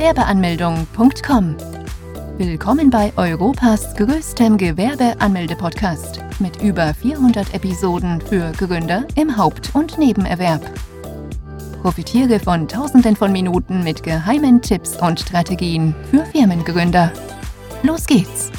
Gewerbeanmeldung.com. Willkommen bei Europas größtem Gewerbeanmelde-Podcast mit über 400 Episoden für Gründer im Haupt- und Nebenerwerb. Profitiere von Tausenden von Minuten mit geheimen Tipps und Strategien für Firmengründer. Los geht's!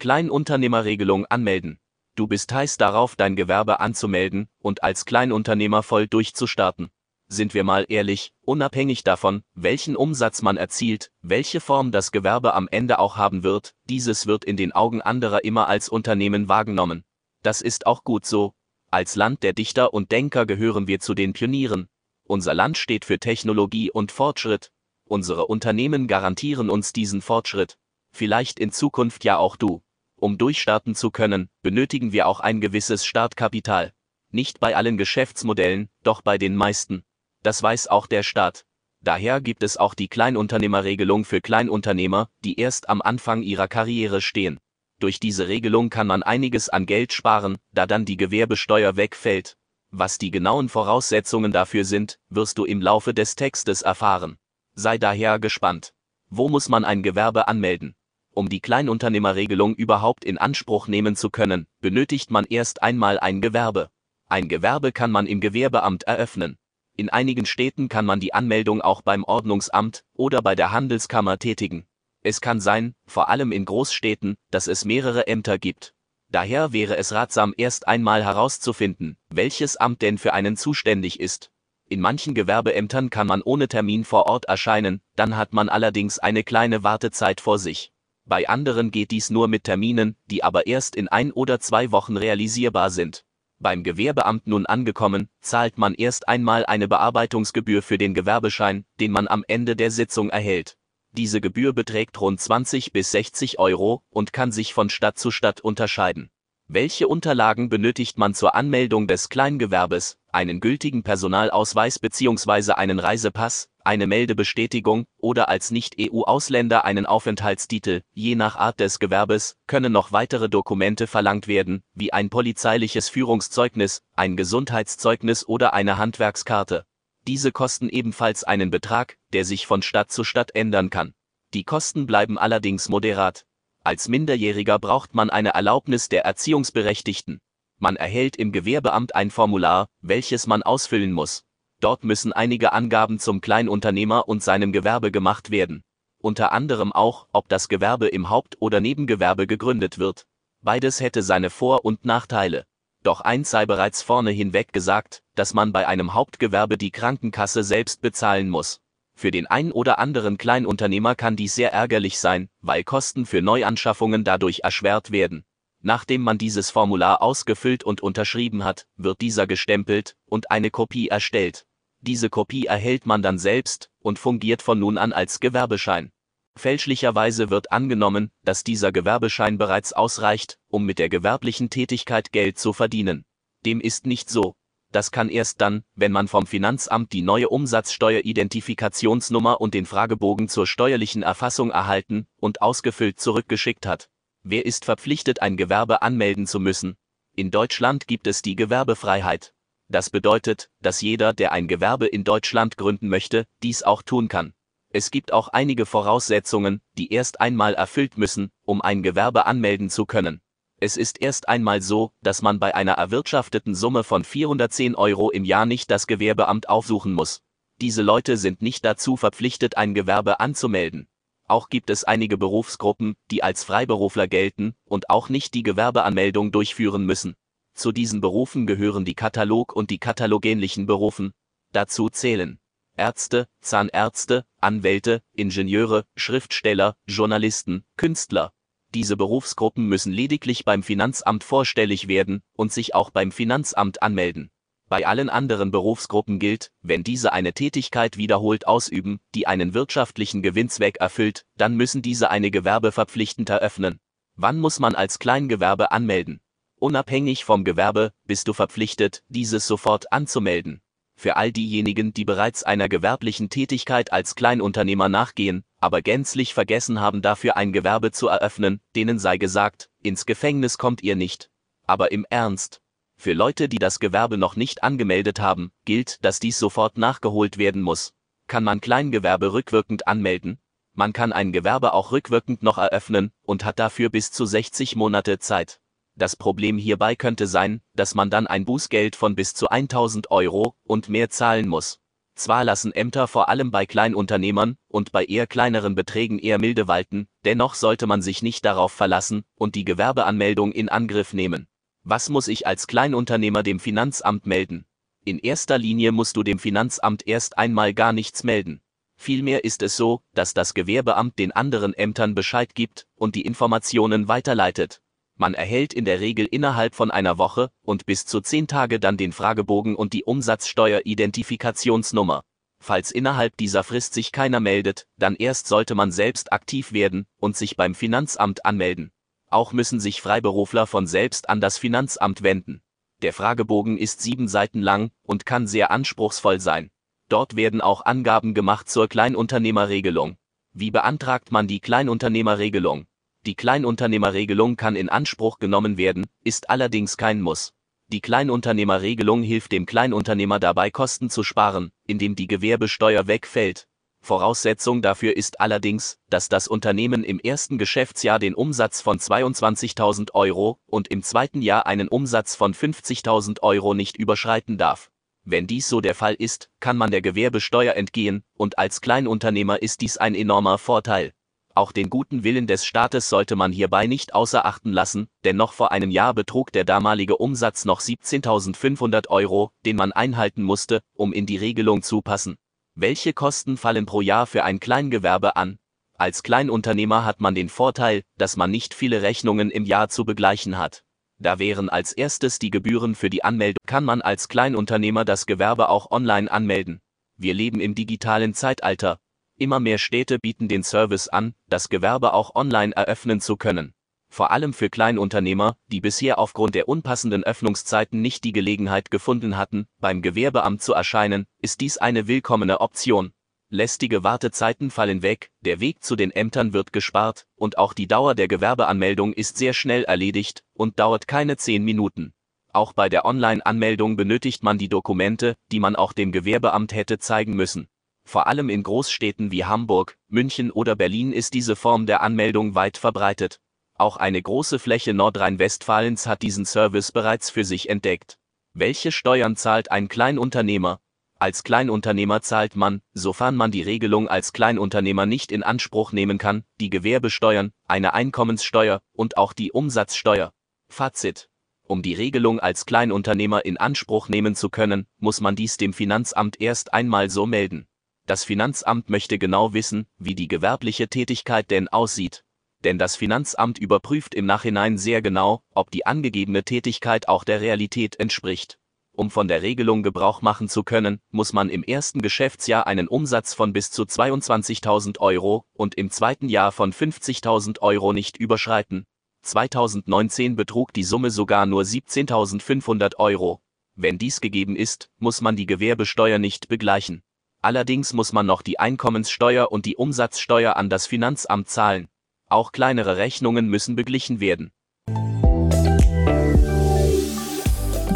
Kleinunternehmerregelung anmelden. Du bist heiß darauf, dein Gewerbe anzumelden und als Kleinunternehmer voll durchzustarten. Sind wir mal ehrlich, unabhängig davon, welchen Umsatz man erzielt, welche Form das Gewerbe am Ende auch haben wird, dieses wird in den Augen anderer immer als Unternehmen wahrgenommen. Das ist auch gut so. Als Land der Dichter und Denker gehören wir zu den Pionieren. Unser Land steht für Technologie und Fortschritt. Unsere Unternehmen garantieren uns diesen Fortschritt. Vielleicht in Zukunft ja auch du. Um durchstarten zu können, benötigen wir auch ein gewisses Startkapital. Nicht bei allen Geschäftsmodellen, doch bei den meisten. Das weiß auch der Staat. Daher gibt es auch die Kleinunternehmerregelung für Kleinunternehmer, die erst am Anfang ihrer Karriere stehen. Durch diese Regelung kann man einiges an Geld sparen, da dann die Gewerbesteuer wegfällt. Was die genauen Voraussetzungen dafür sind, wirst du im Laufe des Textes erfahren. Sei daher gespannt. Wo muss man ein Gewerbe anmelden? Um die Kleinunternehmerregelung überhaupt in Anspruch nehmen zu können, benötigt man erst einmal ein Gewerbe. Ein Gewerbe kann man im Gewerbeamt eröffnen. In einigen Städten kann man die Anmeldung auch beim Ordnungsamt oder bei der Handelskammer tätigen. Es kann sein, vor allem in Großstädten, dass es mehrere Ämter gibt. Daher wäre es ratsam, erst einmal herauszufinden, welches Amt denn für einen zuständig ist. In manchen Gewerbeämtern kann man ohne Termin vor Ort erscheinen, dann hat man allerdings eine kleine Wartezeit vor sich. Bei anderen geht dies nur mit Terminen, die aber erst in ein oder zwei Wochen realisierbar sind. Beim Gewerbeamt nun angekommen, zahlt man erst einmal eine Bearbeitungsgebühr für den Gewerbeschein, den man am Ende der Sitzung erhält. Diese Gebühr beträgt rund 20 bis 60 Euro und kann sich von Stadt zu Stadt unterscheiden. Welche Unterlagen benötigt man zur Anmeldung des Kleingewerbes? Einen gültigen Personalausweis bzw. einen Reisepass, eine Meldebestätigung oder als Nicht-EU-Ausländer einen Aufenthaltstitel, je nach Art des Gewerbes, können noch weitere Dokumente verlangt werden, wie ein polizeiliches Führungszeugnis, ein Gesundheitszeugnis oder eine Handwerkskarte. Diese kosten ebenfalls einen Betrag, der sich von Stadt zu Stadt ändern kann. Die Kosten bleiben allerdings moderat. Als Minderjähriger braucht man eine Erlaubnis der Erziehungsberechtigten. Man erhält im Gewerbeamt ein Formular, welches man ausfüllen muss. Dort müssen einige Angaben zum Kleinunternehmer und seinem Gewerbe gemacht werden. Unter anderem auch, ob das Gewerbe im Haupt- oder Nebengewerbe gegründet wird. Beides hätte seine Vor- und Nachteile. Doch eins sei bereits vorne hinweg gesagt, dass man bei einem Hauptgewerbe die Krankenkasse selbst bezahlen muss. Für den ein oder anderen Kleinunternehmer kann dies sehr ärgerlich sein, weil Kosten für Neuanschaffungen dadurch erschwert werden. Nachdem man dieses Formular ausgefüllt und unterschrieben hat, wird dieser gestempelt und eine Kopie erstellt. Diese Kopie erhält man dann selbst und fungiert von nun an als Gewerbeschein. Fälschlicherweise wird angenommen, dass dieser Gewerbeschein bereits ausreicht, um mit der gewerblichen Tätigkeit Geld zu verdienen. Dem ist nicht so. Das kann erst dann, wenn man vom Finanzamt die neue Umsatzsteueridentifikationsnummer und den Fragebogen zur steuerlichen Erfassung erhalten und ausgefüllt zurückgeschickt hat. Wer ist verpflichtet, ein Gewerbe anmelden zu müssen? In Deutschland gibt es die Gewerbefreiheit. Das bedeutet, dass jeder, der ein Gewerbe in Deutschland gründen möchte, dies auch tun kann. Es gibt auch einige Voraussetzungen, die erst einmal erfüllt müssen, um ein Gewerbe anmelden zu können. Es ist erst einmal so, dass man bei einer erwirtschafteten Summe von 410 Euro im Jahr nicht das Gewerbeamt aufsuchen muss. Diese Leute sind nicht dazu verpflichtet, ein Gewerbe anzumelden. Auch gibt es einige Berufsgruppen, die als Freiberufler gelten und auch nicht die Gewerbeanmeldung durchführen müssen. Zu diesen Berufen gehören die Katalog- und die katalogähnlichen Berufen. Dazu zählen Ärzte, Zahnärzte, Anwälte, Ingenieure, Schriftsteller, Journalisten, Künstler. Diese Berufsgruppen müssen lediglich beim Finanzamt vorstellig werden und sich auch beim Finanzamt anmelden. Bei allen anderen Berufsgruppen gilt, wenn diese eine Tätigkeit wiederholt ausüben, die einen wirtschaftlichen Gewinnzweck erfüllt, dann müssen diese eine Gewerbe verpflichtend eröffnen. Wann muss man als Kleingewerbe anmelden? Unabhängig vom Gewerbe bist du verpflichtet, dieses sofort anzumelden. Für all diejenigen, die bereits einer gewerblichen Tätigkeit als Kleinunternehmer nachgehen, aber gänzlich vergessen haben dafür ein Gewerbe zu eröffnen, denen sei gesagt, ins Gefängnis kommt ihr nicht. Aber im Ernst, Für Leute, die das Gewerbe noch nicht angemeldet haben, gilt, dass dies sofort nachgeholt werden muss. Kann man Kleingewerbe rückwirkend anmelden? Man kann ein Gewerbe auch rückwirkend noch eröffnen und hat dafür bis zu 60 Monate Zeit. Das Problem hierbei könnte sein, dass man dann ein Bußgeld von bis zu 1000 Euro und mehr zahlen muss. Zwar lassen Ämter vor allem bei Kleinunternehmern und bei eher kleineren Beträgen eher milde walten, dennoch sollte man sich nicht darauf verlassen und die Gewerbeanmeldung in Angriff nehmen. Was muss ich als Kleinunternehmer dem Finanzamt melden? In erster Linie musst du dem Finanzamt erst einmal gar nichts melden. Vielmehr ist es so, dass das Gewerbeamt den anderen Ämtern Bescheid gibt und die Informationen weiterleitet. Man erhält in der Regel innerhalb von einer Woche und bis zu zehn Tage dann den Fragebogen und die Umsatzsteueridentifikationsnummer. Falls innerhalb dieser Frist sich keiner meldet, dann erst sollte man selbst aktiv werden und sich beim Finanzamt anmelden. Auch müssen sich Freiberufler von selbst an das Finanzamt wenden. Der Fragebogen ist sieben Seiten lang und kann sehr anspruchsvoll sein. Dort werden auch Angaben gemacht zur Kleinunternehmerregelung. Wie beantragt man die Kleinunternehmerregelung? Die Kleinunternehmerregelung kann in Anspruch genommen werden, ist allerdings kein Muss. Die Kleinunternehmerregelung hilft dem Kleinunternehmer dabei, Kosten zu sparen, indem die Gewerbesteuer wegfällt. Voraussetzung dafür ist allerdings, dass das Unternehmen im ersten Geschäftsjahr den Umsatz von 22.000 Euro und im zweiten Jahr einen Umsatz von 50.000 Euro nicht überschreiten darf. Wenn dies so der Fall ist, kann man der Gewerbesteuer entgehen, und als Kleinunternehmer ist dies ein enormer Vorteil. Auch den guten Willen des Staates sollte man hierbei nicht außer Achten lassen, denn noch vor einem Jahr betrug der damalige Umsatz noch 17.500 Euro, den man einhalten musste, um in die Regelung zu passen. Welche Kosten fallen pro Jahr für ein Kleingewerbe an? Als Kleinunternehmer hat man den Vorteil, dass man nicht viele Rechnungen im Jahr zu begleichen hat. Da wären als erstes die Gebühren für die Anmeldung. Kann man als Kleinunternehmer das Gewerbe auch online anmelden? Wir leben im digitalen Zeitalter. Immer mehr Städte bieten den Service an, das Gewerbe auch online eröffnen zu können. Vor allem für Kleinunternehmer, die bisher aufgrund der unpassenden Öffnungszeiten nicht die Gelegenheit gefunden hatten, beim Gewerbeamt zu erscheinen, ist dies eine willkommene Option. Lästige Wartezeiten fallen weg, der Weg zu den Ämtern wird gespart, und auch die Dauer der Gewerbeanmeldung ist sehr schnell erledigt und dauert keine zehn Minuten. Auch bei der Online-Anmeldung benötigt man die Dokumente, die man auch dem Gewerbeamt hätte zeigen müssen. Vor allem in Großstädten wie Hamburg, München oder Berlin ist diese Form der Anmeldung weit verbreitet. Auch eine große Fläche Nordrhein-Westfalens hat diesen Service bereits für sich entdeckt. Welche Steuern zahlt ein Kleinunternehmer? Als Kleinunternehmer zahlt man, sofern man die Regelung als Kleinunternehmer nicht in Anspruch nehmen kann, die Gewerbesteuern, eine Einkommenssteuer und auch die Umsatzsteuer. Fazit. Um die Regelung als Kleinunternehmer in Anspruch nehmen zu können, muss man dies dem Finanzamt erst einmal so melden. Das Finanzamt möchte genau wissen, wie die gewerbliche Tätigkeit denn aussieht denn das Finanzamt überprüft im Nachhinein sehr genau, ob die angegebene Tätigkeit auch der Realität entspricht. Um von der Regelung Gebrauch machen zu können, muss man im ersten Geschäftsjahr einen Umsatz von bis zu 22.000 Euro und im zweiten Jahr von 50.000 Euro nicht überschreiten. 2019 betrug die Summe sogar nur 17.500 Euro. Wenn dies gegeben ist, muss man die Gewerbesteuer nicht begleichen. Allerdings muss man noch die Einkommenssteuer und die Umsatzsteuer an das Finanzamt zahlen. Auch kleinere Rechnungen müssen beglichen werden.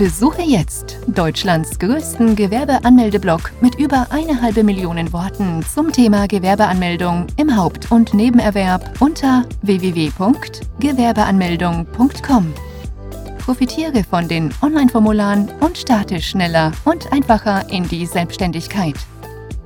Besuche jetzt Deutschlands größten Gewerbeanmeldeblock mit über eine halbe Million Worten zum Thema Gewerbeanmeldung im Haupt- und Nebenerwerb unter www.gewerbeanmeldung.com. Profitiere von den Online-Formularen und starte schneller und einfacher in die Selbstständigkeit.